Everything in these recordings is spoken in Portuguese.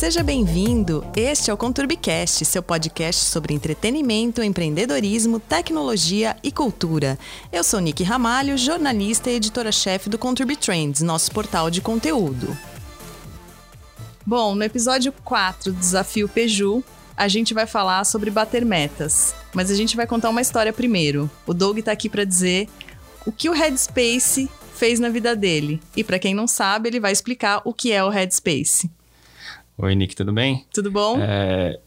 seja bem-vindo. Este é o Conturbicast, seu podcast sobre entretenimento, empreendedorismo, tecnologia e cultura. Eu sou Nick Ramalho, jornalista e editora-chefe do Conturbi Trends, nosso portal de conteúdo. Bom, no episódio 4 do Desafio Peju, a gente vai falar sobre bater metas. Mas a gente vai contar uma história primeiro. O Doug tá aqui para dizer o que o Headspace fez na vida dele. E para quem não sabe, ele vai explicar o que é o Headspace. Oi, Nick, tudo bem? Tudo bom? É,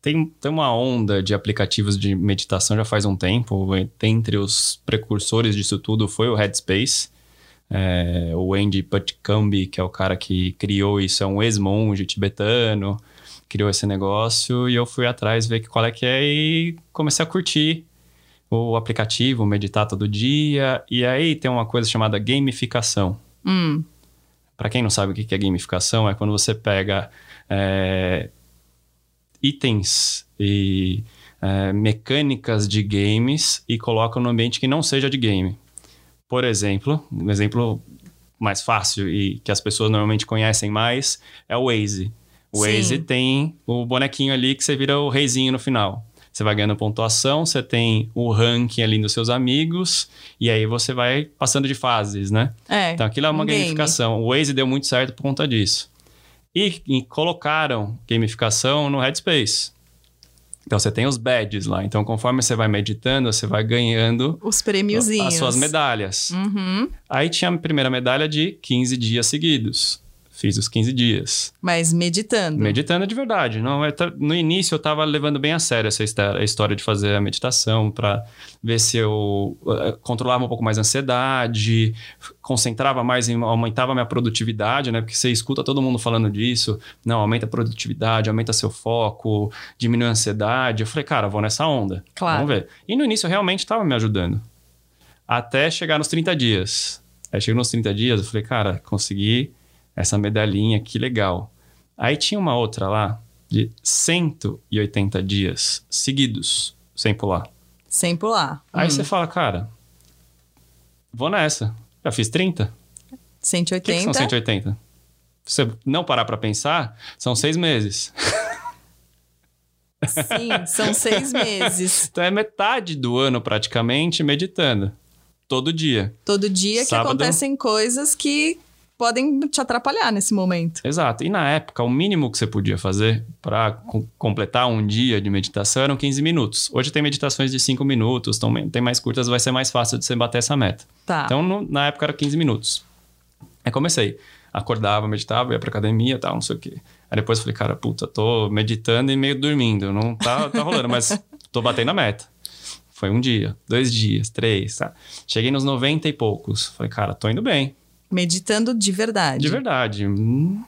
tem, tem uma onda de aplicativos de meditação já faz um tempo. Entre os precursores disso tudo foi o Headspace. É, o Andy Putkambi, que é o cara que criou isso, é um ex-monge tibetano, criou esse negócio e eu fui atrás ver qual é que é e comecei a curtir o aplicativo, meditar todo dia. E aí tem uma coisa chamada gamificação. Hum. Para quem não sabe o que é gamificação, é quando você pega é, itens e é, mecânicas de games e coloca no ambiente que não seja de game. Por exemplo, um exemplo mais fácil e que as pessoas normalmente conhecem mais é o Waze. O Sim. Waze tem o bonequinho ali que você vira o reizinho no final. Você vai ganhando pontuação, você tem o ranking ali dos seus amigos, e aí você vai passando de fases, né? É. Então aquilo é uma um game. gamificação. O Waze deu muito certo por conta disso. E, e colocaram gamificação no Headspace. Então você tem os badges lá. Então conforme você vai meditando, você vai ganhando Os prêmiozinhos. as suas medalhas. Uhum. Aí tinha a primeira medalha de 15 dias seguidos. Fiz os 15 dias. Mas meditando. Meditando de verdade. Não, eu no início eu estava levando bem a sério essa história de fazer a meditação para ver se eu eh, controlava um pouco mais a ansiedade, concentrava mais em aumentava a minha produtividade, né? Porque você escuta todo mundo falando disso. Não, aumenta a produtividade, aumenta seu foco, diminui a ansiedade. Eu falei, cara, vou nessa onda. Claro. Vamos ver. E no início realmente estava me ajudando. Até chegar nos 30 dias. Aí chegou nos 30 dias, eu falei, cara, consegui essa medalhinha, que legal. Aí tinha uma outra lá de 180 dias seguidos, sem pular. Sem pular. Aí Hum. você fala, cara, vou nessa. Já fiz 30? O 180. que, que são 180? Se você não parar pra pensar, são seis meses. Sim, são seis meses. Então é metade do ano praticamente meditando. Todo dia. Todo dia que Sábado. acontecem coisas que podem te atrapalhar nesse momento. Exato. E na época, o mínimo que você podia fazer para completar um dia de meditação eram 15 minutos. Hoje tem meditações de 5 minutos, então tem mais curtas, vai ser mais fácil de você bater essa meta. Tá. Então, no- na época era 15 minutos. Aí comecei. Acordava, meditava, ia pra academia e tal, não sei o quê. Aí depois eu falei, cara, puta, tô meditando e meio dormindo. Não tá, tá rolando, mas tô batendo a meta. Foi um dia, dois dias, três, tá? Cheguei nos 90 e poucos. Falei, cara, tô indo bem. Meditando de verdade. De verdade. Hum,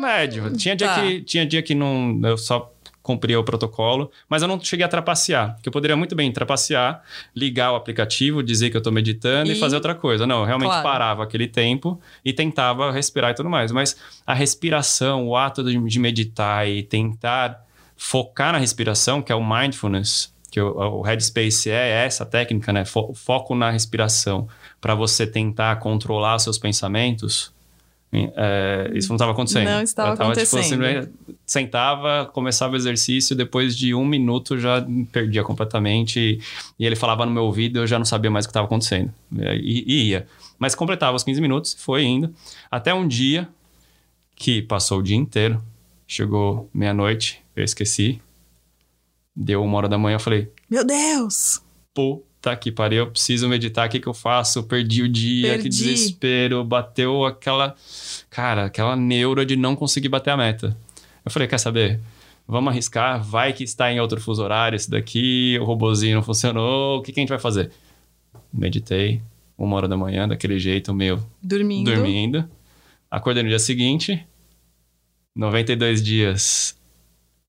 médio. Tinha dia, tá. que, tinha dia que não, eu só cumpria o protocolo, mas eu não cheguei a trapacear. Que eu poderia muito bem trapacear, ligar o aplicativo, dizer que eu tô meditando e, E- fazer outra coisa. Não, eu realmente Claro. parava aquele tempo e tentava respirar e tudo mais. Mas a respiração, o ato de, meditar e tentar focar na respiração, que é o mindfulness, que o, o Headspace é essa técnica, né? Fo- foco na respiração, para você tentar controlar seus pensamentos. é, isso não estava acontecendo. Não estava tava, tipo, acontecendo. simplesmente sentava, começava o exercício, depois de um minuto já perdia completamente. E, e ele falava no meu ouvido, eu já não sabia mais o que estava acontecendo. E, e ia. Mas completava os 15 minutos, foi indo. Até um dia que passou o dia inteiro. Chegou meia-noite, eu esqueci. Deu uma hora da manhã, eu falei, Meu Deus! Puta que pariu, eu preciso meditar, o que, que eu faço? Eu perdi o dia, que Perdi. desespero, bateu aquela, cara, aquela neura de não conseguir bater a meta. Eu falei, quer saber? Vamos arriscar, vai que está em outro fuso horário esse daqui, o robozinho não funcionou, o que, que a gente vai fazer? Meditei, uma hora da manhã, daquele jeito, meu, Dormindo. dormindo. Acordei no dia seguinte, 92 dias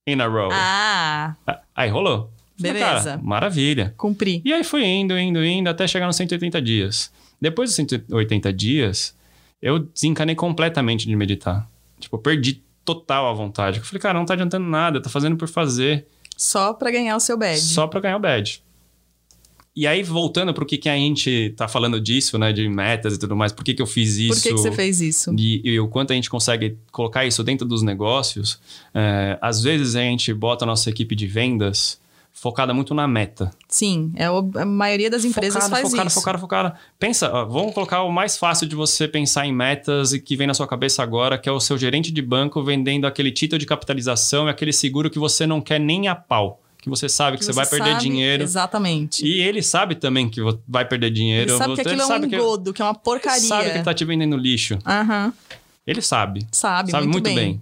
in a row. Ah, Aí rolou. Falei, Beleza. cara, maravilha. cumpri. E aí foi indo, indo, indo, até chegar nos 180 dias. Depois dos 180 dias, eu desencanei completamente de meditar. Tipo, eu perdi total a vontade. Eu falei, cara, não tá adiantando nada, tô fazendo por fazer, Só pra ganhar o seu badge. só pra ganhar o badge. e aí, voltando para o que, que a gente tá falando disso, né? De metas e tudo mais, por que, que eu fiz isso? Por que, que você fez isso? E, e o quanto a gente consegue colocar isso dentro dos negócios. É, às vezes a gente bota a nossa equipe de vendas focada muito na meta. Sim, é a maioria das empresas focada, faz focada, isso. Focada, focada, Pensa, ó, vamos colocar o mais fácil de você pensar em metas e que vem na sua cabeça agora, que é o seu gerente de banco vendendo aquele título de capitalização e aquele seguro que você não quer nem a pau. Que você sabe que, Que você, vai perder sabe- dinheiro. Exatamente. E ele sabe também que vai perder dinheiro. Ele sabe que aquilo é um sabe que- engodo, que é uma porcaria. Ele sabe que ele tá te vendendo lixo. Aham, Ele sabe. sabe, sabe muito, muito bem.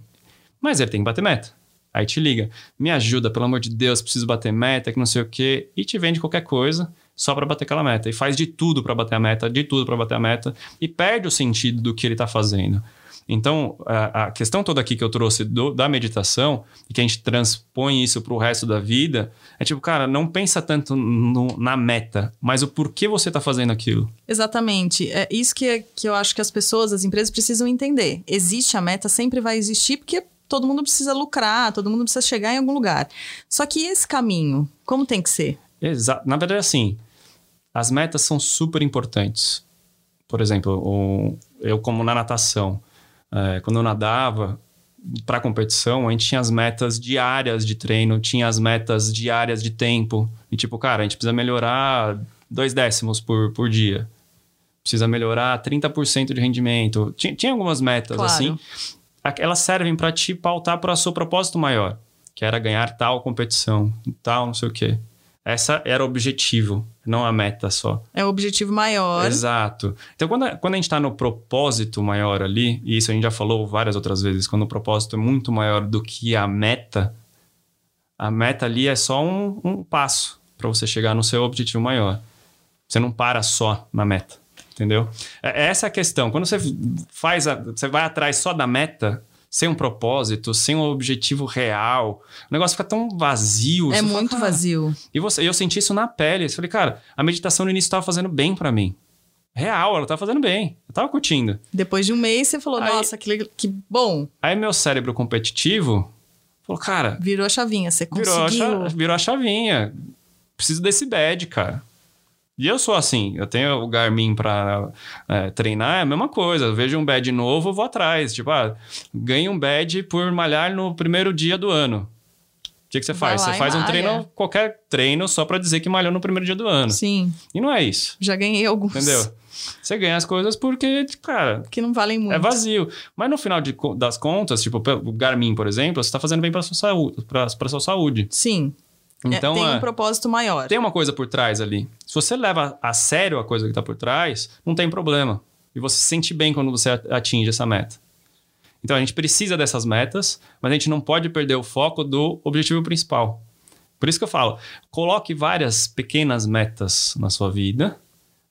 Mas ele tem que bater meta. Aí te liga, me ajuda, pelo amor de Deus, preciso bater meta, que não sei o quê, e te vende qualquer coisa só pra bater aquela meta. E faz de tudo pra bater a meta, de tudo pra bater a meta, e perde o sentido do que ele tá fazendo. Então, a, a questão toda aqui que eu trouxe do- da meditação, e que a gente transpõe isso pro resto da vida, é tipo, cara, não pensa tanto no- na meta, mas o porquê você tá fazendo aquilo. Exatamente. É isso que, que eu acho que as pessoas, as empresas precisam entender. Existe a meta, sempre vai existir, porque todo mundo precisa lucrar, todo mundo precisa chegar em algum lugar. Só que esse caminho, como tem que ser? Exa Na verdade, assim, as metas são super importantes. Por exemplo, eu como na natação, é, quando eu nadava para competição, a gente tinha as metas diárias de treino, tinha as metas diárias de tempo. E tipo, cara, a gente precisa melhorar dois décimos por, por dia. Precisa melhorar 30% de rendimento. Tinha, tinha algumas metas Claro. assim. Elas servem para te pautar para o seu propósito maior, que era ganhar tal competição, tal, não sei o quê. Essa era o objetivo, não a meta só. É o objetivo maior. Exato. Então, quando a, quando a gente está no propósito maior ali, e isso a gente já falou várias outras vezes, quando o propósito é muito maior do que a meta, a meta ali é só um, um passo para você chegar no seu objetivo maior. Você não para só na meta, entendeu? É- Essa é a questão. Quando você faz, a- você vai atrás só da meta, sem um propósito, sem um objetivo real, o negócio fica tão vazio. É você fala, muito "Cara, vazio. e você, eu senti isso na pele. Eu falei, cara, a meditação no início estava fazendo bem para mim. Real, ela tava fazendo bem. Eu tava curtindo. Depois de um mês, você falou, Aí- nossa, que, que bom. Aí meu cérebro competitivo falou, cara, Virou a chavinha, você virou conseguiu. virou a chavinha. Preciso desse bad, cara. E eu sou assim, eu tenho o Garmin pra é, treinar, é a mesma coisa. Eu vejo um bad novo, eu vou atrás. Tipo, ah, ganho um bad por malhar no primeiro dia do ano. O que, que você Vai faz? Você faz um malha. treino, qualquer treino, só pra dizer que malhou no primeiro dia do ano. Sim, E não é isso. já ganhei alguns. Entendeu? Você ganha as coisas porque, cara, Que não valem muito. é vazio. Mas no final de das contas, tipo, o Garmin, por exemplo, você tá fazendo bem pra sua saúde. Pra, pra sua saúde. Sim. É, Então, tem é, um propósito maior. tem uma coisa por trás ali. Se você leva a sério a coisa que tá por trás, não tem problema. E você se sente bem quando você atinge essa meta. Então a gente precisa dessas metas, mas a gente não pode perder o foco do objetivo principal. Por isso que eu falo, coloque várias pequenas metas na sua vida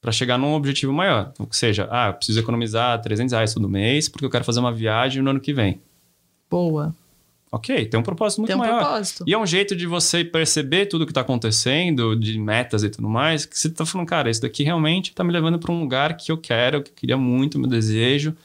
para chegar num objetivo maior. Ou seja, ah, eu preciso economizar 300 reais todo mês porque eu quero fazer uma viagem no ano que vem. Boa. Ok, tem um propósito muito Tem um maior. propósito. E é um jeito de você perceber tudo que está acontecendo, de metas e tudo mais, que você está falando, cara, isso daqui realmente está me levando para um lugar que eu quero, que eu queria muito, meu desejo.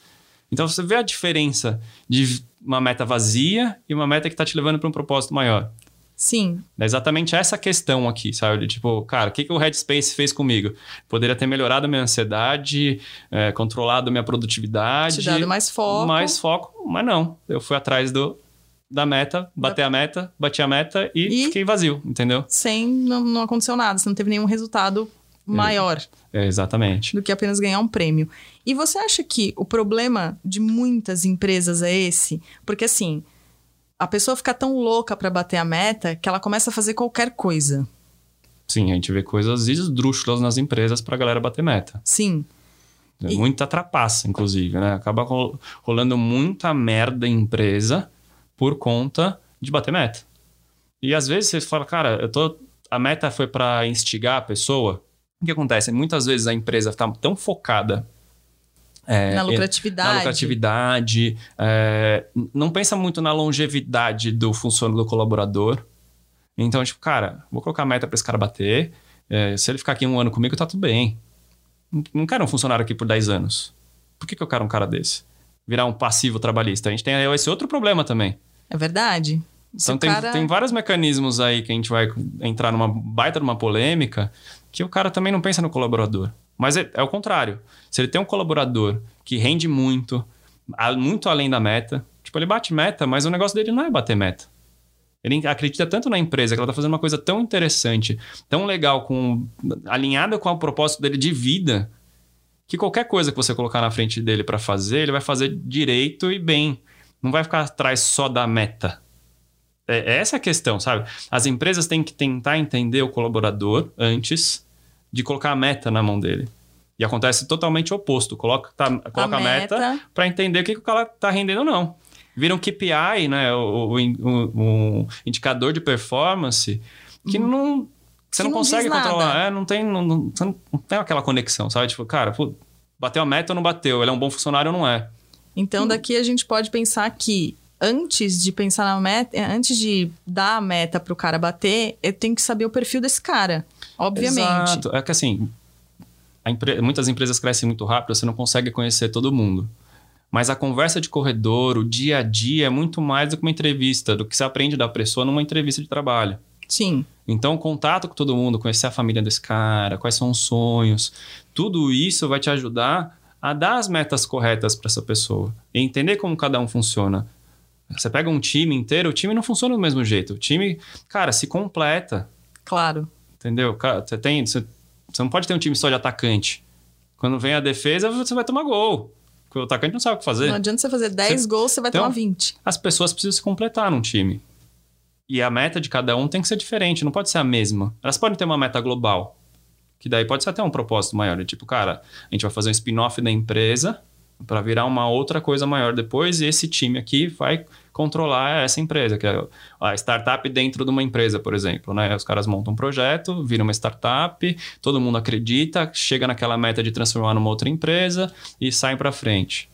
Então você vê a diferença de uma meta vazia e uma meta que está te levando para um propósito maior. Sim. É exatamente essa questão aqui, sabe? De tipo, cara, o que, que o Headspace fez comigo? Poderia ter melhorado a minha ansiedade, é, controlado a minha produtividade. Te dado mais foco. Mais foco, mas não. Eu fui atrás do, da meta, bati a meta, bati a meta e, E? fiquei vazio, entendeu? Sem. Não, não aconteceu nada. Você não teve nenhum resultado maior É, exatamente. do que apenas ganhar um prêmio. E você acha que o problema de muitas empresas é esse? Porque assim. A pessoa fica tão louca pra bater a meta que ela começa a fazer qualquer coisa. Sim, a gente vê coisas esdrúxulas nas empresas pra galera bater meta. Sim. É E- Muita trapaça, inclusive, né? Acaba ro- rolando muita merda em empresa por conta de bater meta. E às vezes você fala, cara, eu tô. A meta foi pra instigar a pessoa. O que acontece? Muitas vezes a empresa tá tão focada é, na lucratividade. na lucratividade, é, não pensa muito na longevidade do funcionário do colaborador. Então, tipo, cara, vou colocar a meta para esse cara bater. é, se ele ficar aqui um ano comigo, tá tudo bem. Não- quero um funcionário aqui por 10 anos. Por que, que eu quero um cara desse? Virar um passivo trabalhista. A gente tem esse outro problema também. É verdade. Se Então tem, cara- tem vários mecanismos aí que a gente vai entrar numa baita numa polêmica que o cara também não pensa no colaborador. Mas é, é o contrário. Se ele tem um colaborador que rende muito, muito além da meta, tipo, ele bate meta, mas o negócio dele não é bater meta. Ele acredita tanto na empresa que ela está fazendo uma coisa tão interessante, tão legal, com, alinhada com o propósito dele de vida, que qualquer coisa que você colocar na frente dele para fazer, ele vai fazer direito e bem. Não vai ficar atrás só da meta. É, é essa a questão, sabe? As empresas têm que tentar entender o colaborador antes de colocar a meta na mão dele. E acontece totalmente o oposto. Coloca, tá, coloca a meta, meta para entender o que, que o cara tá rendendo ou não. Vira um KPI, né? O, o, o, o indicador de performance que hum. não. Você que não, não consegue controlar. É, não tem, não, não, não, tem aquela conexão, sabe? Tipo, cara, pô, bateu a meta ou não bateu? Ele é um bom funcionário ou não é? Então, hum. daqui a gente pode pensar que antes de pensar na meta, é, antes de dar a meta para o cara bater, eu tenho que saber o perfil desse cara, obviamente. Exato. É que assim, empre... muitas empresas crescem muito rápido, você não consegue conhecer todo mundo. Mas a conversa de corredor, o dia a dia, é muito mais do que uma entrevista, do que você aprende da pessoa numa entrevista de trabalho. Sim. Então, contato com todo mundo, conhecer a família desse cara, quais são os sonhos, tudo isso vai te ajudar a dar as metas corretas para essa pessoa e entender como cada um funciona. Você pega um time inteiro, o time não funciona do mesmo jeito. O time, cara, se completa. Claro. Entendeu? Cara, você tem. Você, você não pode ter um time só de atacante. Quando vem a defesa, você vai tomar gol. Porque o atacante não sabe o que fazer. Não adianta você fazer 10 você... gols, você vai então, tomar 20. As pessoas precisam se completar num time. E a meta de cada um tem que ser diferente, não pode ser a mesma. Elas podem ter uma meta global. Que daí pode ser até um propósito maior. Tipo, cara, a gente vai fazer um spin-off da empresa para virar uma outra coisa maior depois, e esse time aqui vai controlar essa empresa, que é a startup dentro de uma empresa, por exemplo. Né? Os caras montam um projeto, viram uma startup, todo mundo acredita, chega naquela meta de transformar numa outra empresa e sai para frente.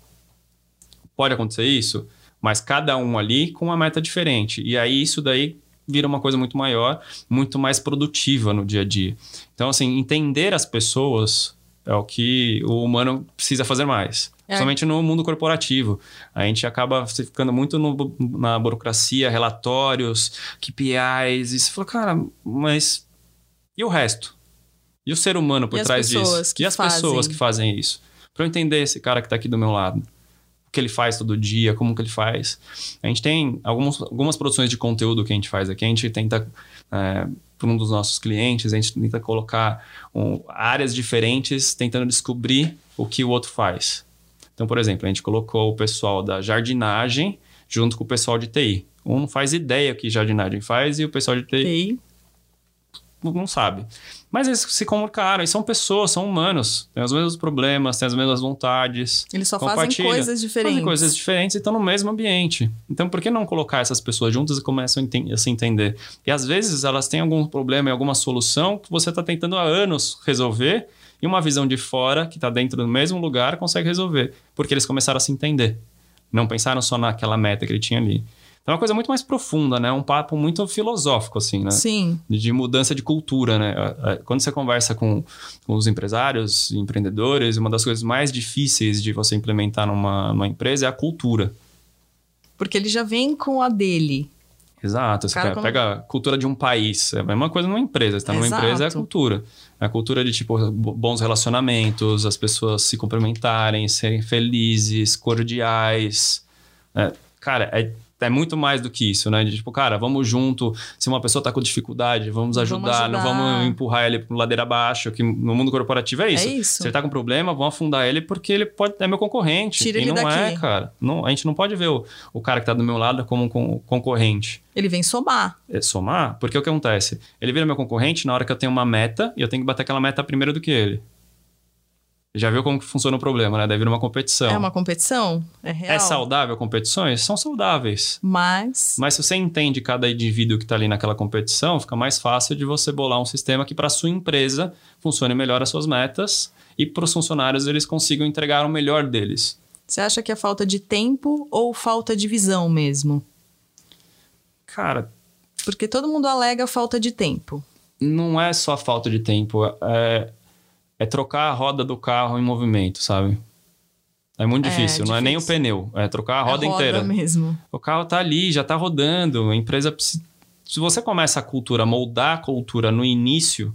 Pode acontecer isso, mas cada um ali com uma meta diferente. E aí isso daí vira uma coisa muito maior, muito mais produtiva no dia a dia. Então, assim, entender as pessoas é o que o humano precisa fazer mais. É. Somente no mundo corporativo. A gente acaba ficando muito no, na burocracia, relatórios, KPIs. E você fala, cara, mas e o resto? E o ser humano por e trás disso? e as fazem? pessoas que fazem isso? Para eu entender esse cara que está aqui do meu lado. O que ele faz todo dia, como que ele faz. A gente tem algumas, algumas produções de conteúdo que a gente faz aqui. A gente tenta é, para um dos nossos clientes, a gente tenta colocar um, áreas diferentes, tentando descobrir o que o outro faz. Então, por exemplo, a gente colocou o pessoal da jardinagem junto com o pessoal de TI. Um não faz ideia que jardinagem faz e o pessoal de TI, TI. não sabe. Mas eles se comunicaram, e são pessoas, são humanos, têm os mesmos problemas, têm as mesmas vontades. Eles só fazem coisas diferentes. Fazem coisas diferentes e estão no mesmo ambiente. Então, por que não colocar essas pessoas juntas e começam a se entender? E às vezes elas têm algum problema e alguma solução que você está tentando há anos resolver e uma visão de fora, que está dentro do mesmo lugar, consegue resolver. Porque eles começaram a se entender. Não pensaram só naquela meta que ele tinha ali. Então é uma coisa muito mais profunda, né? Um papo muito filosófico, assim, né? Sim. De mudança de cultura, né? Quando você conversa com, com os empresários, empreendedores, uma das coisas mais difíceis de você implementar numa, numa empresa é a cultura. Porque ele já vem com a dele. Exato. Você quando... pega a cultura de um país. É a mesma coisa numa empresa. Você está numa empresa, é a cultura. É a cultura de, tipo, bons relacionamentos, as pessoas se cumprimentarem, serem felizes, cordiais. É, cara, é é muito mais do que isso, né? De tipo, cara, vamos junto. Se uma pessoa tá com dificuldade, vamos ajudar, vamos ajudar. não vamos empurrar ele para ladeira abaixo, que no mundo corporativo é isso. É isso. Se ele tá com problema, vamos afundar ele porque ele pode é meu concorrente. Tira e ele não daqui. é, cara. Não, a gente não pode ver o, o cara que tá do meu lado como um concorrente. Ele vem somar. É somar? Porque o que acontece? Ele vira meu concorrente na hora que eu tenho uma meta e eu tenho que bater aquela meta primeiro do que ele. Já viu como que funciona o problema, né? Deve vir uma competição. É uma competição? É real? É saudável competições? São saudáveis. Mas... Mas se você entende cada indivíduo que está ali naquela competição, fica mais fácil de você bolar um sistema que para sua empresa funcione melhor as suas metas e para os funcionários eles consigam entregar o melhor deles. Você acha que é falta de tempo ou falta de visão mesmo? Cara... Porque todo mundo alega falta de tempo. Não é só falta de tempo. É é trocar a roda do carro em movimento, sabe? É muito difícil, é, difícil. não é nem o pneu, é trocar a roda, é roda inteira. mesmo. O carro tá ali, já tá rodando, a empresa Se você começa a cultura, moldar a cultura no início,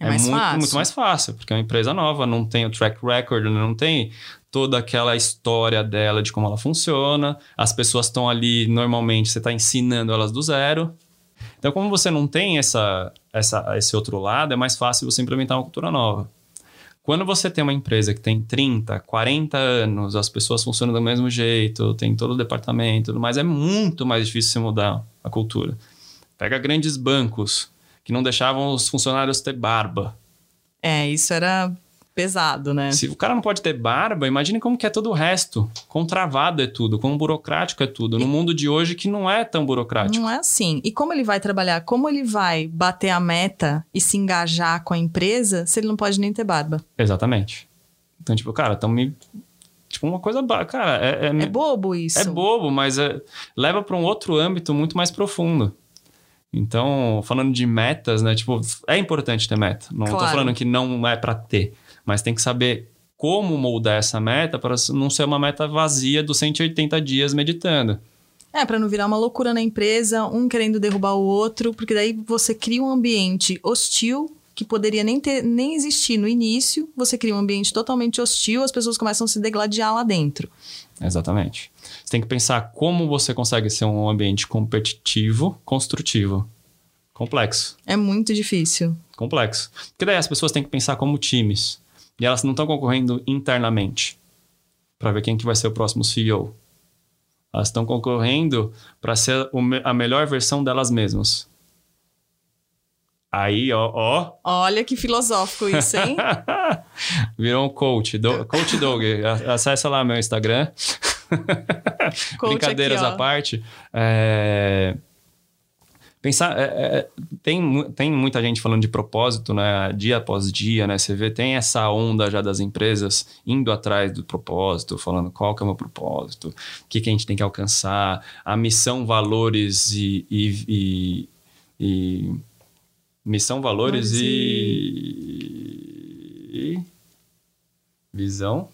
É, mais muito, fácil. muito mais fácil, porque é uma empresa nova, não tem o track record, não tem toda aquela história dela de como ela funciona. As pessoas estão ali, normalmente, você está ensinando elas do zero. Então, como você não tem essa, essa, esse outro lado, é mais fácil você implementar uma cultura nova. Quando você tem uma empresa que tem 30, 40 anos, as pessoas funcionam do mesmo jeito, tem todo o departamento, tudo mais, é muito mais difícil você mudar a cultura. Pega grandes bancos que não deixavam os funcionários ter barba. É, isso era pesado, né? Se o cara não pode ter barba, imagine como que é todo o resto. Quão travado é tudo, quão burocrático é tudo. No mundo de hoje que não é tão burocrático. Não é assim. E como ele vai trabalhar? Como ele vai bater a meta e se engajar com a empresa se ele não pode nem ter barba? Exatamente. Então, tipo, cara, estão me. Tipo, uma coisa. Cara, é, é, É bobo isso. é bobo, mas é- leva para um outro âmbito muito mais profundo. Então, falando de metas, né? Tipo, é importante ter meta. Não tô Claro. falando que não é para ter, mas tem que saber como moldar essa meta para não ser uma meta vazia dos 180 dias meditando. É, pra não virar uma loucura na empresa, um querendo derrubar o outro, porque daí você cria um ambiente hostil que poderia nem, ter, nem existir no início, você cria um ambiente totalmente hostil, as pessoas começam a se degladiar lá dentro. Exatamente. Você tem que pensar como você consegue ser um ambiente competitivo, construtivo. Complexo. É muito difícil. Complexo. Porque daí as pessoas têm que pensar como times. E elas não estão concorrendo internamente para ver quem que vai ser o próximo CEO. Elas estão concorrendo para ser a melhor versão delas mesmas. Aí, ó, ó, Olha que filosófico isso, hein? virou um coach. Do, coach Doug. A- Acessa lá meu Instagram. Brincadeiras aqui, à parte. É, Pensar, é, é, tem, tem muita gente falando de propósito, né? Dia após dia, né? Você vê, tem essa onda já das empresas indo atrás do propósito, falando qual que é o meu propósito, o que, que a gente tem que alcançar, a missão, valores e. e, e- e- missão, valores Valores e. e- Visão.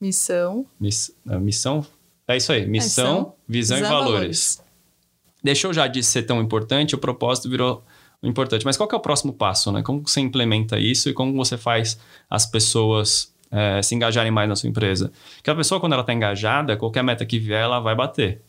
Missão. Miss- missão. É isso aí. Missão, Missão, visão, visão e e valores. Deixou já de ser tão importante, o propósito virou importante. Mas qual é o próximo passo, né? Como você implementa isso e como você faz as pessoas eh, se engajarem mais na sua empresa? Porque a pessoa, quando ela está engajada, qualquer meta que vier, ela vai bater.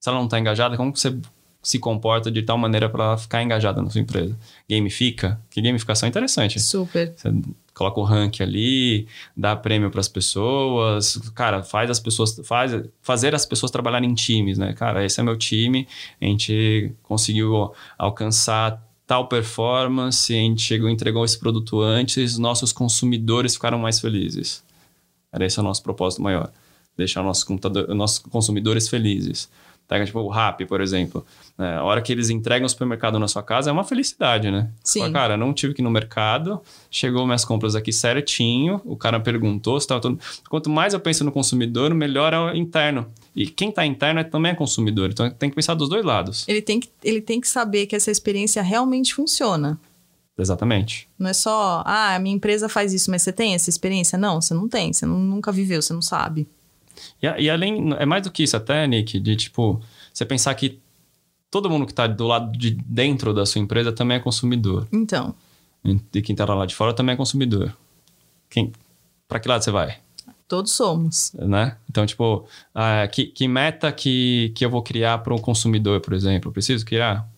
Se ela não está engajada, como você se comporta de tal maneira para ela ficar engajada na sua empresa? Gamifica? Que gamificação é interessante. Super. Você coloca o rank ali, dá prêmio para as pessoas, cara, faz as pessoas faz fazer as pessoas trabalharem em times, né? Cara, esse é meu time, a gente conseguiu alcançar tal performance, a gente chegou, entregou esse produto antes, nossos consumidores ficaram mais felizes. Era esse o nosso propósito maior, deixar nossos nossos consumidores felizes. Pega tipo o Rappi, por exemplo. né? a hora que eles entregam o supermercado na sua casa é uma felicidade, né? Sim. Fala, cara, não tive que ir no mercado, chegou minhas compras aqui certinho, o cara perguntou se tava tudo... Quanto mais eu penso no consumidor, melhor é o interno. E quem tá interno é- também é consumidor, então tem que pensar dos dois lados. Ele tem, que, ele tem que saber que essa experiência realmente funciona. Exatamente. Não é só, ah, a minha empresa faz isso, mas você tem essa experiência? Não, você não tem, você não- nunca viveu, você não sabe. E, e além, é mais do que isso até, Nick, de tipo, você pensar que todo mundo que tá do lado de dentro da sua empresa também é consumidor. Então, E quem tá lá de fora também é consumidor. Quem, pra que lado você vai? todos somos. né? Então, tipo, ah, que, que meta que, que eu vou criar para o consumidor, por exemplo? Eu preciso criar?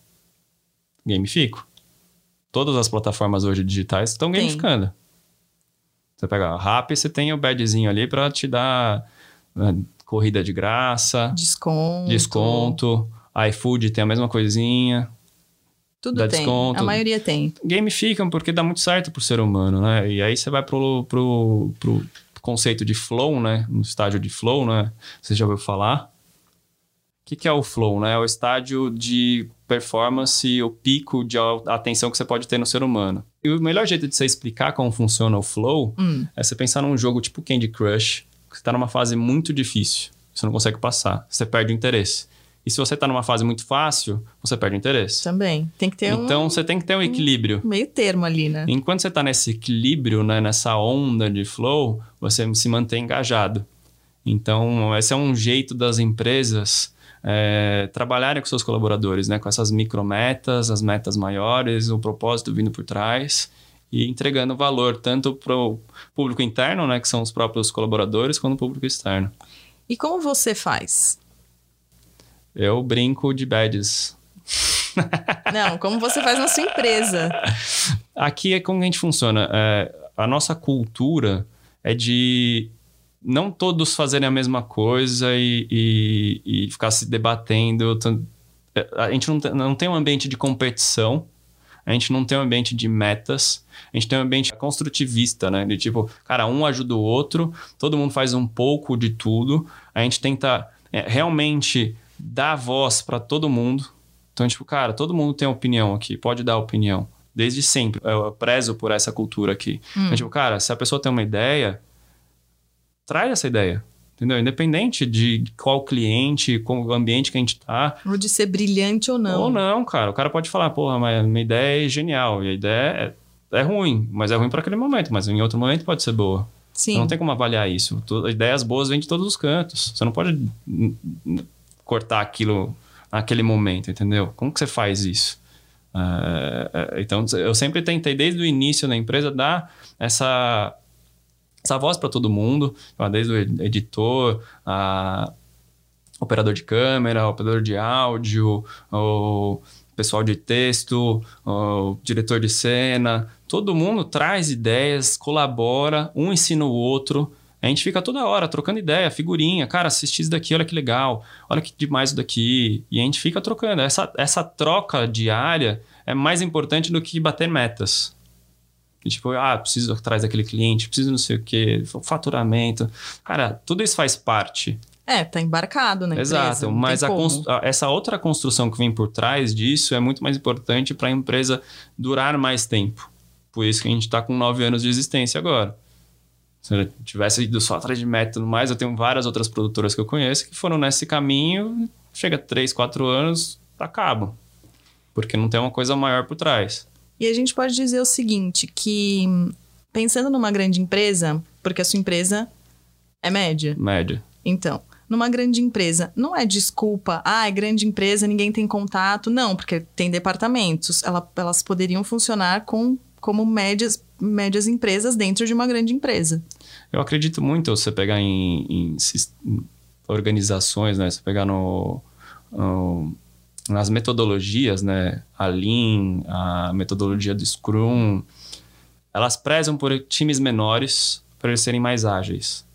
Gamifico. Todas as plataformas hoje digitais estão gamificando. Você pega a Rappi, você tem o badgezinho ali para te dar corrida de graça, Desconto. desconto. iFood tem a mesma coisinha. Tudo dá tem. desconto. A maioria tem. Gamificam porque dá muito certo pro ser humano, né? E aí você vai pro, pro, pro conceito de flow, né? No estágio de flow, né? Você já ouviu falar? O que, que é o flow, né? É o estágio de performance, o pico de atenção que você pode ter no ser humano. E o melhor jeito de você explicar como funciona o flow Hum, é você pensar num jogo tipo Candy Crush, você tá numa fase muito difícil, você não consegue passar, você perde o interesse. E se você tá numa fase muito fácil, você perde o interesse. também. Tem que ter Então você tem que ter um equilíbrio. um meio termo ali, né? Enquanto você está nesse equilíbrio, né, nessa onda de flow, você se mantém engajado. Então, esse é um jeito das empresas é, trabalharem com seus colaboradores, né, com essas micrometas, as metas maiores, o propósito vindo por trás e entregando valor tanto para o público interno, né, que são os próprios colaboradores, quanto o público externo. E como você faz? Eu brinco de badges. Não, como você faz na sua empresa? Aqui é como a gente funciona. É, a nossa cultura é de não todos fazerem a mesma coisa e, e, e ficar se debatendo. A gente não não tem um ambiente de competição, a gente não tem um ambiente de metas, a gente tem um ambiente construtivista, né? De tipo, cara, um ajuda o outro, todo mundo faz um pouco de tudo, a gente tenta é, realmente dar voz para todo mundo. Então, tipo, cara, todo mundo tem opinião aqui, pode dar opinião. Desde sempre. Eu prezo por essa cultura aqui. Hum. Então, tipo, cara, se a pessoa tem uma ideia, traz essa ideia. Entendeu? Independente de qual cliente, qual o ambiente que a gente tá. Ou de ser brilhante ou não. Ou não, cara. O cara pode falar, porra, mas minha ideia é genial. E a ideia é, é ruim, mas é ruim para aquele momento. Mas em outro momento pode ser boa. Sim. Não tem como avaliar isso. Ideias boas vêm de todos os cantos. Você não pode cortar aquilo naquele momento, entendeu? Como que você faz isso? Uh, então, eu sempre tentei, desde o início da empresa, dar essa essa voz para todo mundo, desde o editor, a operador de câmera, operador de áudio, o pessoal de texto, o diretor de cena, todo mundo traz ideias, colabora, um ensina o outro. A gente fica toda hora trocando ideia, figurinha, cara, assisti isso daqui, olha que legal, olha que demais isso daqui. E a gente fica trocando. Essa, essa troca diária é mais importante do que bater metas. Tipo, ah, preciso atrás daquele cliente, preciso não sei o quê, faturamento. Cara, tudo isso faz parte. É, tá embarcado, né? Exato, mas a essa outra construção que vem por trás disso é muito mais importante para a empresa durar mais tempo. Por isso que a gente está com nove anos de existência agora. Se eu tivesse ido só atrás de método mais, eu tenho várias outras produtoras que eu conheço que foram nesse caminho, chega três, quatro anos, acabam. Porque não tem uma coisa maior por trás. E a gente pode dizer o seguinte, que pensando numa grande empresa, porque a sua empresa é média. Média. Então, numa grande empresa, não é desculpa, ah, é grande empresa, ninguém tem contato. Não, porque tem departamentos. Ela, elas poderiam funcionar com, como médias, médias empresas dentro de uma grande empresa. Eu acredito muito você pegar em, em, em organizações, né? Você pegar no, no nas metodologias, né, a Lean, a metodologia do Scrum, elas prezam por times menores para eles serem mais ágeis.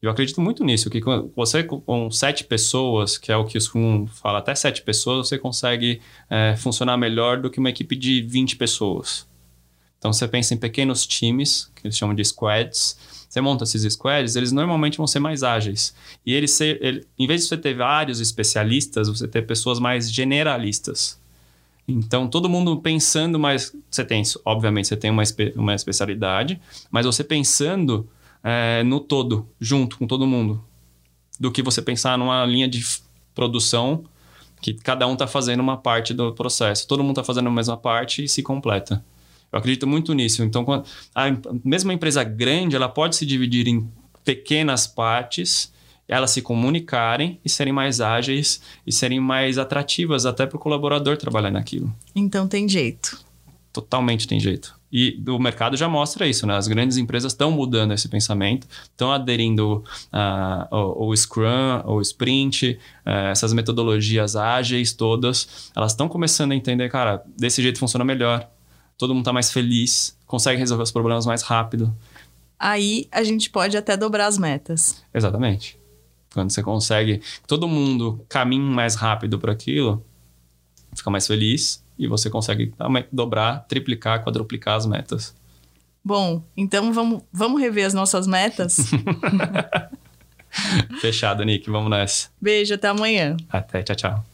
Eu acredito muito nisso, que você com sete pessoas, que é o que o Scrum fala, até sete pessoas, você consegue é, funcionar melhor do que uma equipe de 20 pessoas. Então você pensa em pequenos times, que eles chamam de squads, você monta esses squads, eles normalmente vão ser mais ágeis. E eles ser, ele, em vez de você ter vários especialistas, você ter pessoas mais generalistas. Então, todo mundo pensando mais. Você tem, obviamente, você tem uma, uma especialidade, mas você pensando é, no todo, junto com todo mundo. Do que você pensar numa linha de produção que cada um está fazendo uma parte do processo. Todo mundo está fazendo a mesma parte e se completa. Eu acredito muito nisso. Então, a mesma empresa grande, ela pode se dividir em pequenas partes, elas se comunicarem e serem mais ágeis e serem mais atrativas até para o colaborador trabalhar naquilo. Então tem jeito. Totalmente tem jeito. E o mercado já mostra isso, né? As grandes empresas estão mudando esse pensamento, estão aderindo uh, o, Scrum, o Sprint, uh, essas metodologias ágeis todas, elas estão começando a entender, cara, desse jeito funciona melhor todo mundo está mais feliz, consegue resolver os problemas mais rápido. Aí a gente pode até dobrar as metas. Exatamente. Quando você consegue, todo mundo caminhe mais rápido para aquilo, fica mais feliz e você consegue dobrar, triplicar, quadruplicar as metas. Bom, então vamos, vamos rever as nossas metas? Fechado, Nick. Vamos nessa. Beijo, até amanhã. Até, tchau, tchau.